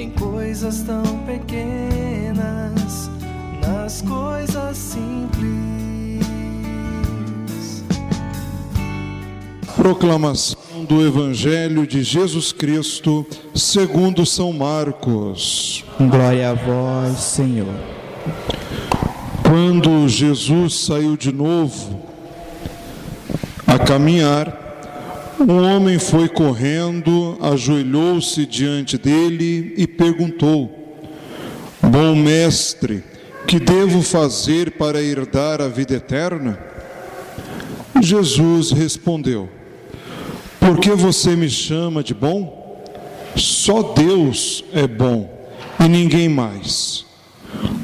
em coisas tão pequenas, nas coisas simples. Proclamação do Evangelho de Jesus Cristo, segundo São Marcos. Glória a vós, Senhor. Quando Jesus saiu de novo a caminhar, um homem foi correndo, ajoelhou-se diante dele e perguntou: Bom mestre, que devo fazer para herdar a vida eterna? Jesus respondeu: Por que você me chama de bom? Só Deus é bom e ninguém mais.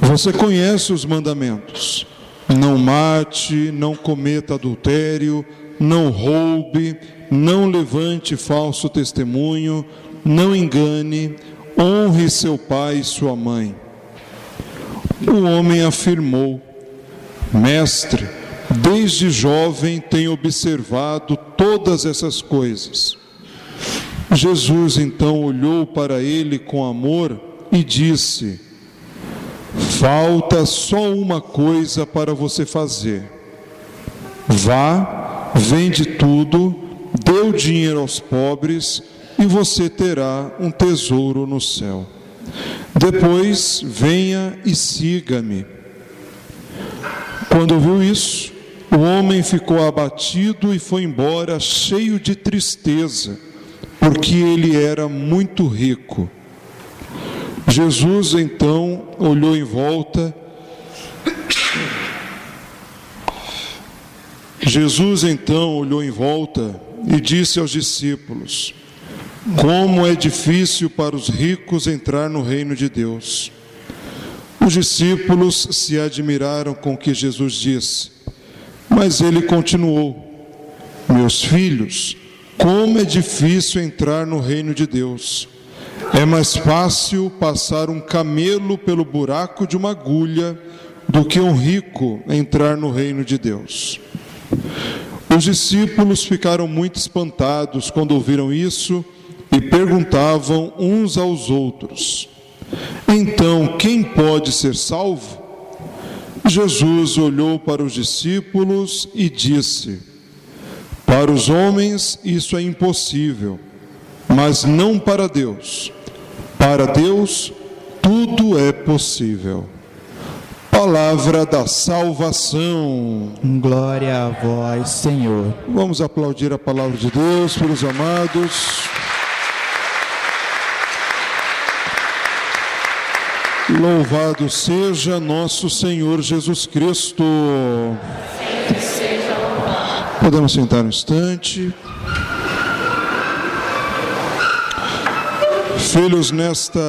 Você conhece os mandamentos: não mate, não cometa adultério, não roube, não levante falso testemunho, não engane, honre seu pai e sua mãe. O homem afirmou: Mestre, desde jovem tenho observado todas essas coisas. Jesus então olhou para ele com amor e disse: Falta só uma coisa para você fazer. Vá, vende tudo, dê o dinheiro aos pobres e você terá um tesouro no céu. Depois venha e siga-me. Quando ouviu isso, o homem ficou abatido e foi embora cheio de tristeza, porque ele era muito rico. Jesus então olhou em volta. Jesus então olhou em volta e disse aos discípulos: Como é difícil para os ricos entrar no reino de Deus. Os discípulos se admiraram com o que Jesus disse, mas ele continuou: Meus filhos, como é difícil entrar no reino de Deus. É mais fácil passar um camelo pelo buraco de uma agulha do que um rico entrar no reino de Deus. Os discípulos ficaram muito espantados quando ouviram isso e perguntavam uns aos outros: Então, quem pode ser salvo? Jesus olhou para os discípulos e disse: Para os homens isso é impossível, mas não para Deus. Para Deus tudo é possível. Palavra da salvação. Glória a vós, Senhor. Vamos aplaudir a palavra de Deus pelos amados. Louvado seja nosso Senhor Jesus Cristo. Podemos sentar um instante. Filhos, nesta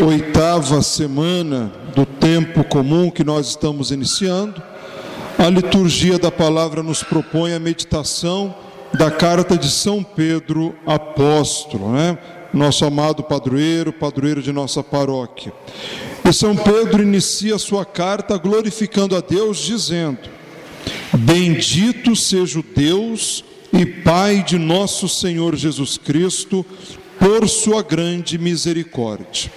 oitava semana do tempo comum que nós estamos iniciando, a liturgia da palavra nos propõe a meditação da carta de São Pedro apóstolo, né? Nosso amado padroeiro, padroeiro de nossa paróquia. E São Pedro inicia sua carta glorificando a Deus, dizendo: Bendito seja o Deus e Pai de nosso Senhor Jesus Cristo, por sua grande misericórdia.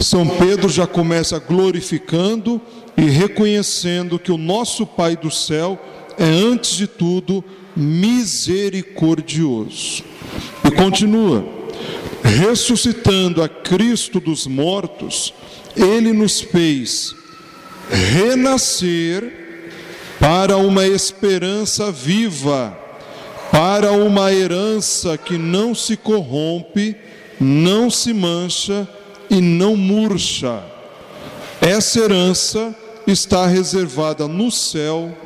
São Pedro já começa glorificando e reconhecendo que o nosso Pai do céu é, antes de tudo, misericordioso. E continua: ressuscitando a Cristo dos mortos, ele nos fez renascer para uma esperança viva, para uma herança que não se corrompe, não se mancha e não murcha. Essa herança está reservada no céu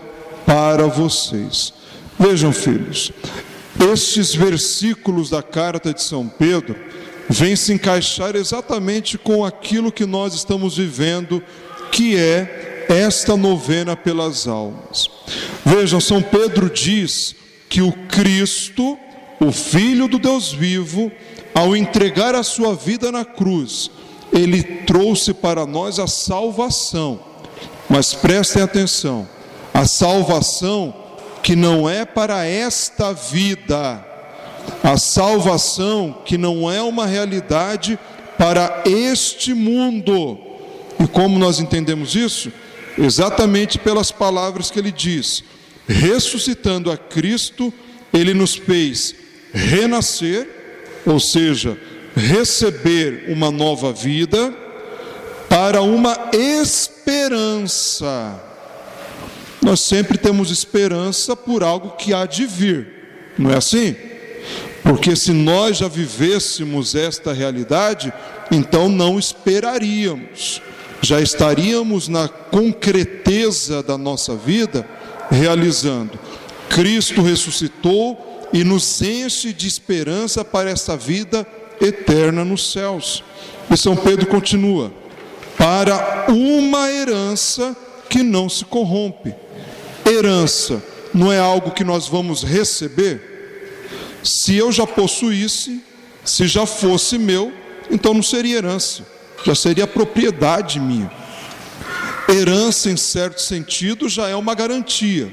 para vocês. Vejam, filhos, estes versículos da carta de São Pedro vem se encaixar exatamente com aquilo que nós estamos vivendo, que é esta novena pelas almas. Vejam, São Pedro diz que o Cristo, o Filho do Deus vivo, ao entregar a sua vida na cruz, ele trouxe para nós a salvação. Mas prestem atenção, a salvação que não é para esta vida, a salvação que não é uma realidade para este mundo. E como nós entendemos isso? Exatamente pelas palavras que ele diz: ressuscitando a Cristo, ele nos fez renascer, ou seja, receber uma nova vida para uma esperança. Nós sempre temos esperança por algo que há de vir, não é assim? Porque se nós já vivêssemos esta realidade, então não esperaríamos, já estaríamos na concreteza da nossa vida realizando. Cristo ressuscitou e nos enche de esperança para essa vida eterna nos céus. E São Pedro continua: para uma herança que não se corrompe. Herança não é algo que nós vamos receber? Se eu já possuísse, se já fosse meu, então não seria herança, já seria propriedade minha. Herança, em certo sentido, já é uma garantia.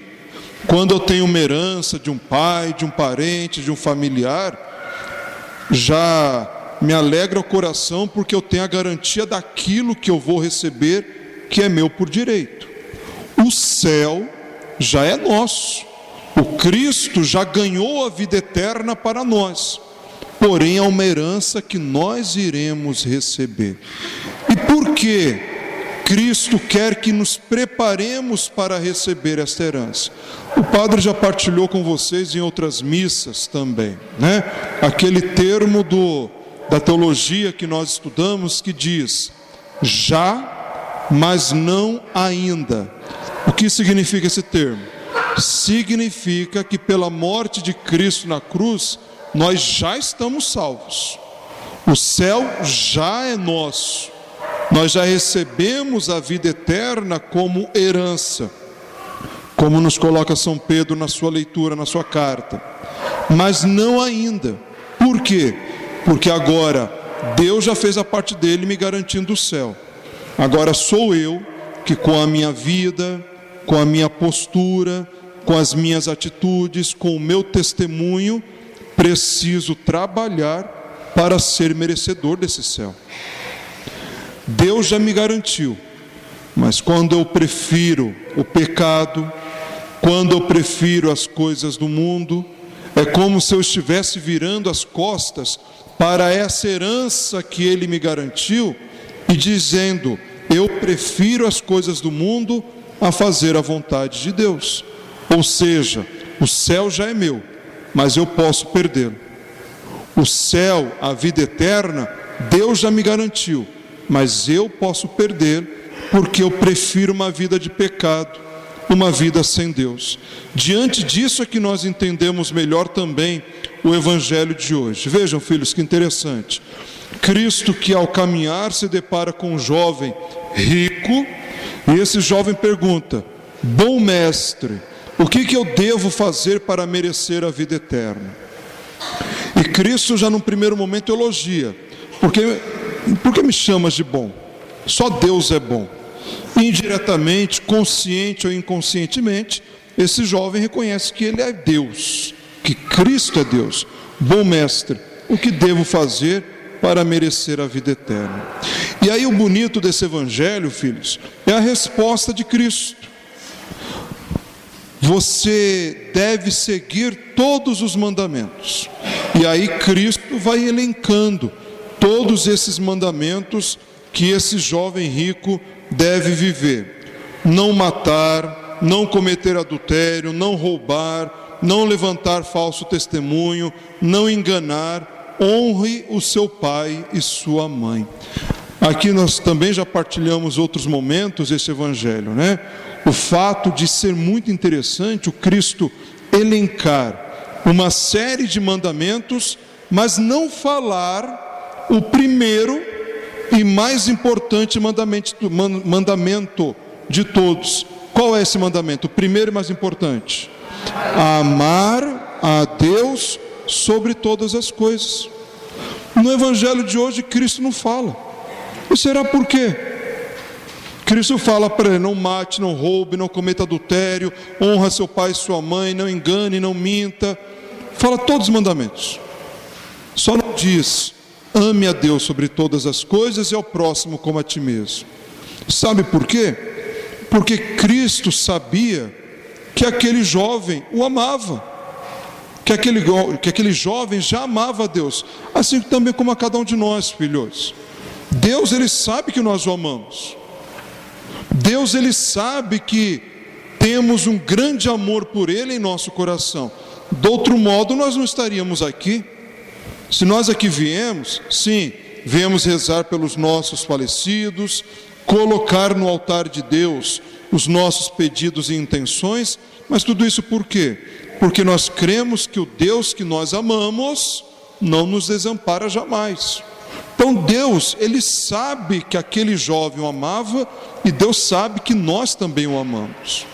Quando eu tenho uma herança de um pai, de um parente, de um familiar, já me alegra o coração porque eu tenho a garantia daquilo que eu vou receber, que é meu por direito. O céu já é nosso. O Cristo já ganhou a vida eterna para nós. Porém, é uma herança que nós iremos receber. E por que Cristo quer que nos preparemos para receber esta herança? O padre já partilhou com vocês em outras missas também, né? Aquele termo do da teologia que nós estudamos que diz: já, mas não ainda. O que significa esse termo? Significa que pela morte de Cristo na cruz, nós já estamos salvos. O céu já é nosso. Nós já recebemos a vida eterna como herança, como nos coloca São Pedro na sua leitura, na sua carta. Mas não ainda. Por quê? Porque agora Deus já fez a parte dele me garantindo o céu. Agora sou eu que com a minha vida, com a minha postura, com as minhas atitudes, com o meu testemunho, preciso trabalhar para ser merecedor desse céu. Deus já me garantiu, mas quando eu prefiro o pecado, quando eu prefiro as coisas do mundo, é como se eu estivesse virando as costas para essa herança que Ele me garantiu e dizendo: Eu prefiro as coisas do mundo a fazer a vontade de Deus. Ou seja, o céu já é meu, mas eu posso perdê-lo. O céu, a vida eterna, Deus já me garantiu, mas eu posso perder porque eu prefiro uma vida de pecado, uma vida sem Deus. Diante disso é que nós entendemos melhor também o evangelho de hoje. Vejam, filhos, que interessante. Cristo que ao caminhar se depara com um jovem rico, e esse jovem pergunta: Bom mestre, o que, que eu devo fazer para merecer a vida eterna? E Cristo já no primeiro momento elogia, porque, porque me chamas de bom? Só Deus é bom. Indiretamente, consciente ou inconscientemente, esse jovem reconhece que ele é Deus, que Cristo é Deus. Bom mestre, o que devo fazer para merecer a vida eterna. E aí o bonito desse evangelho, filhos, é a resposta de Cristo. Você deve seguir todos os mandamentos. E aí Cristo vai elencando todos esses mandamentos que esse jovem rico deve viver: não matar, não cometer adultério, não roubar, não levantar falso testemunho, não enganar, honre o seu pai e sua mãe. Aqui nós também já partilhamos outros momentos esse evangelho, né? O fato de ser muito interessante o Cristo elencar uma série de mandamentos, mas não falar o primeiro e mais importante mandamento, mandamento de todos. Qual é esse mandamento? O primeiro e mais importante: amar a Deus sobre todas as coisas. No evangelho de hoje, Cristo não fala. E será por quê? Cristo fala para ele: não mate, não roube, não cometa adultério, honra seu pai e sua mãe, não engane, não minta. Fala todos os mandamentos. Só não diz: ame a Deus sobre todas as coisas e ao próximo como a ti mesmo. Sabe por quê? Porque Cristo sabia que aquele jovem o amava, que aquele, que aquele jovem já amava a Deus, assim também como a cada um de nós, filhos. Deus, ele sabe que nós o amamos. Deus, ele sabe que temos um grande amor por ele em nosso coração. De outro modo, nós não estaríamos aqui. Se nós aqui viemos, sim, viemos rezar pelos nossos falecidos, colocar no altar de Deus os nossos pedidos e intenções, mas tudo isso por quê? Porque nós cremos que o Deus que nós amamos não nos desampara jamais. Então Deus, ele sabe que aquele jovem o amava e Deus sabe que nós também o amamos.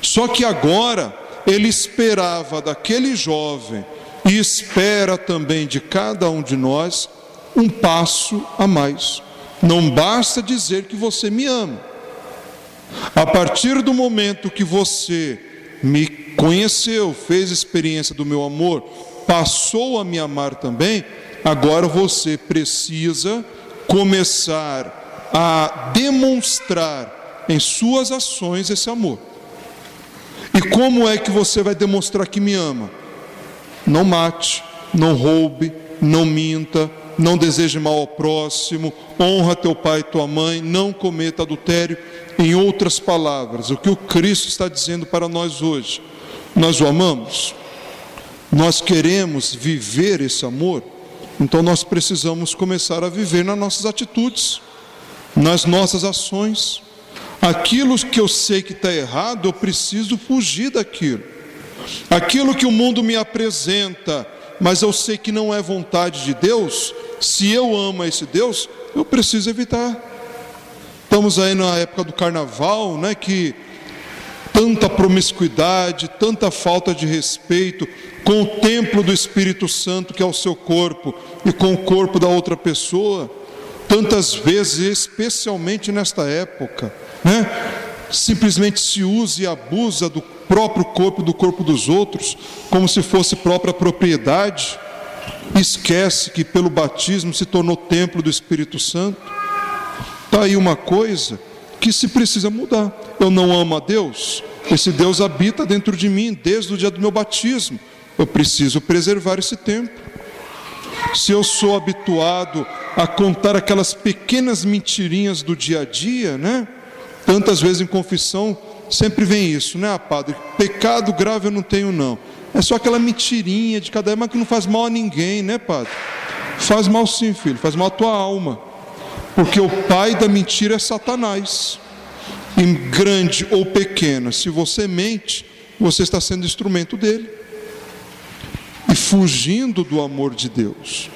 Só que agora ele esperava daquele jovem e espera também de cada um de nós um passo a mais. Não basta dizer que você me ama. A partir do momento que você me conheceu, fez experiência do meu amor, passou a me amar também, agora você precisa começar a demonstrar em suas ações esse amor. E como é que você vai demonstrar que me ama? Não mate, não roube, não minta, não deseje mal ao próximo, honra teu pai e tua mãe, não cometa adultério. Em outras palavras, o que o Cristo está dizendo para nós hoje, nós o amamos, nós queremos viver esse amor, então nós precisamos começar a viver nas nossas atitudes, nas nossas ações. Aquilo que eu sei que está errado, eu preciso fugir daquilo. Aquilo que o mundo me apresenta, mas eu sei que não é vontade de Deus, se eu amo esse Deus, eu preciso evitar. Estamos aí na época do carnaval, né, que tanta promiscuidade, tanta falta de respeito com o templo do Espírito Santo, que é o seu corpo, e com o corpo da outra pessoa, tantas vezes, especialmente nesta época, né, simplesmente se usa e abusa do próprio corpo, do corpo dos outros, como se fosse própria propriedade, esquece que pelo batismo se tornou templo do Espírito Santo. Está aí uma coisa que se precisa mudar. Eu não amo a Deus, esse Deus habita dentro de mim desde o dia do meu batismo. Eu preciso preservar esse tempo. Se eu sou habituado a contar aquelas pequenas mentirinhas do dia a dia, né? Tantas vezes em confissão sempre vem isso, né, padre? Pecado grave eu não tenho, não. É só aquela mentirinha de cada mas que não faz mal a ninguém, né, padre? Faz mal sim, filho, faz mal à tua alma. Porque o pai da mentira é Satanás. Em grande ou pequena, se você mente, você está sendo instrumento dele. E fugindo do amor de Deus.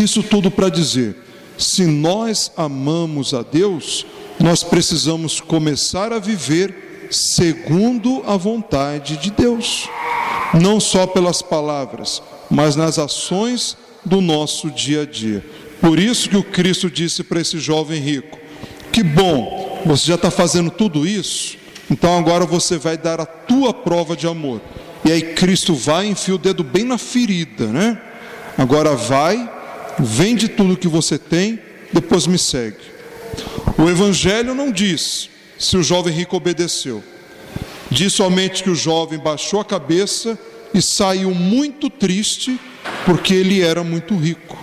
Isso tudo para dizer: se nós amamos a Deus, nós precisamos começar a viver segundo a vontade de Deus, não só pelas palavras, mas nas ações do nosso dia a dia. Por isso que o Cristo disse para esse jovem rico: Que bom, você já está fazendo tudo isso, então agora você vai dar a tua prova de amor. E aí Cristo vai e enfia o dedo bem na ferida, né? Agora vai, vende tudo que você tem, depois me segue. O Evangelho não diz se o jovem rico obedeceu. Diz somente que o jovem baixou a cabeça e saiu muito triste porque ele era muito rico.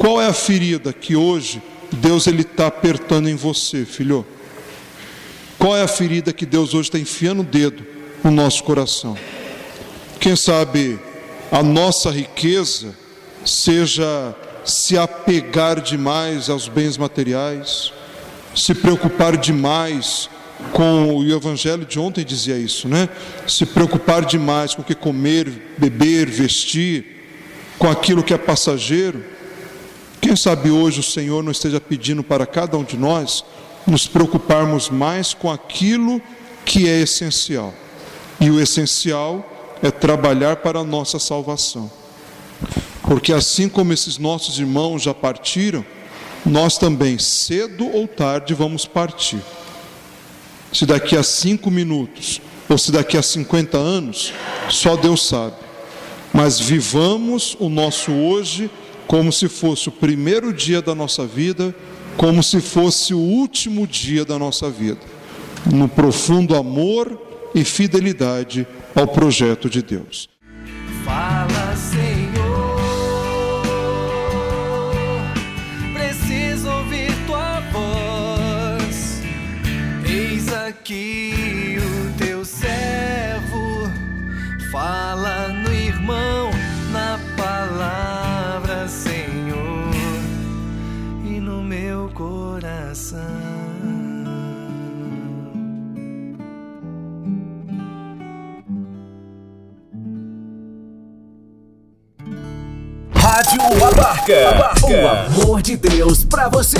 Qual é a ferida que hoje Deus ele está apertando em você, filho? Qual é a ferida que Deus hoje está enfiando o dedo no nosso coração? Quem sabe a nossa riqueza seja se apegar demais aos bens materiais, se preocupar demais com o evangelho de ontem dizia isso, né? Se preocupar demais com o que comer, beber, vestir, com aquilo que é passageiro. Quem sabe hoje o Senhor não esteja pedindo para cada um de nós nos preocuparmos mais com aquilo que é essencial. E o essencial é trabalhar para a nossa salvação. Porque assim como esses nossos irmãos já partiram, nós também, cedo ou tarde, vamos partir. Se daqui a cinco minutos ou se daqui a 50 anos, só Deus sabe. Mas vivamos o nosso hoje como se fosse o primeiro dia da nossa vida, como se fosse o último dia da nossa vida, no profundo amor e fidelidade ao projeto de Deus. Fala, Senhor. Preciso ouvir tua voz. Eis aqui o teu servo. Fala Rádio Abarca. O amor de Deus pra você.